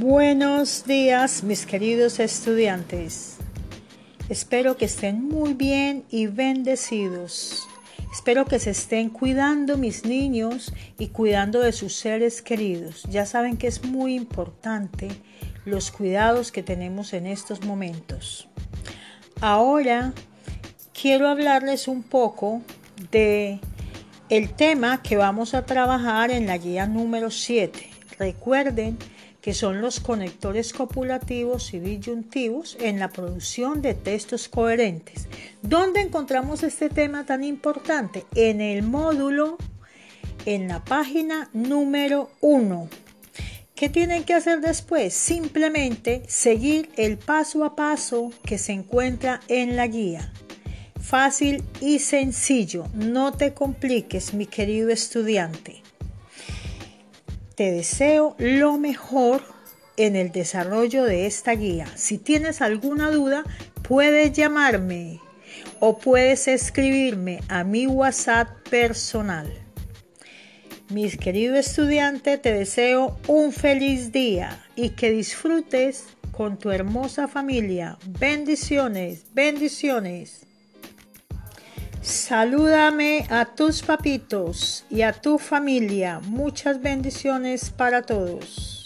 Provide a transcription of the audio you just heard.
Buenos días mis queridos estudiantes. Espero que estén muy bien y bendecidos. Espero que se estén cuidando mis niños y cuidando de sus seres queridos. Ya saben que es muy importante los cuidados que tenemos en estos momentos. Ahora quiero hablarles un poco de el tema que vamos a trabajar en la guía número 7. Recuerden que son los conectores copulativos y disyuntivos en la producción de textos coherentes. ¿Dónde encontramos este tema tan importante? En el módulo, en la página número 1. ¿Qué tienen que hacer después? Simplemente seguir el paso a paso que se encuentra en la guía. Fácil y sencillo. No te compliques, mi querido estudiante. Te deseo lo mejor en el desarrollo de esta guía. Si tienes alguna duda, puedes llamarme o puedes escribirme a mi WhatsApp personal. Mis querido estudiante, te deseo un feliz día y que disfrutes con tu hermosa familia. Bendiciones, bendiciones. Salúdame a tus papitos y a tu familia. Muchas bendiciones para todos.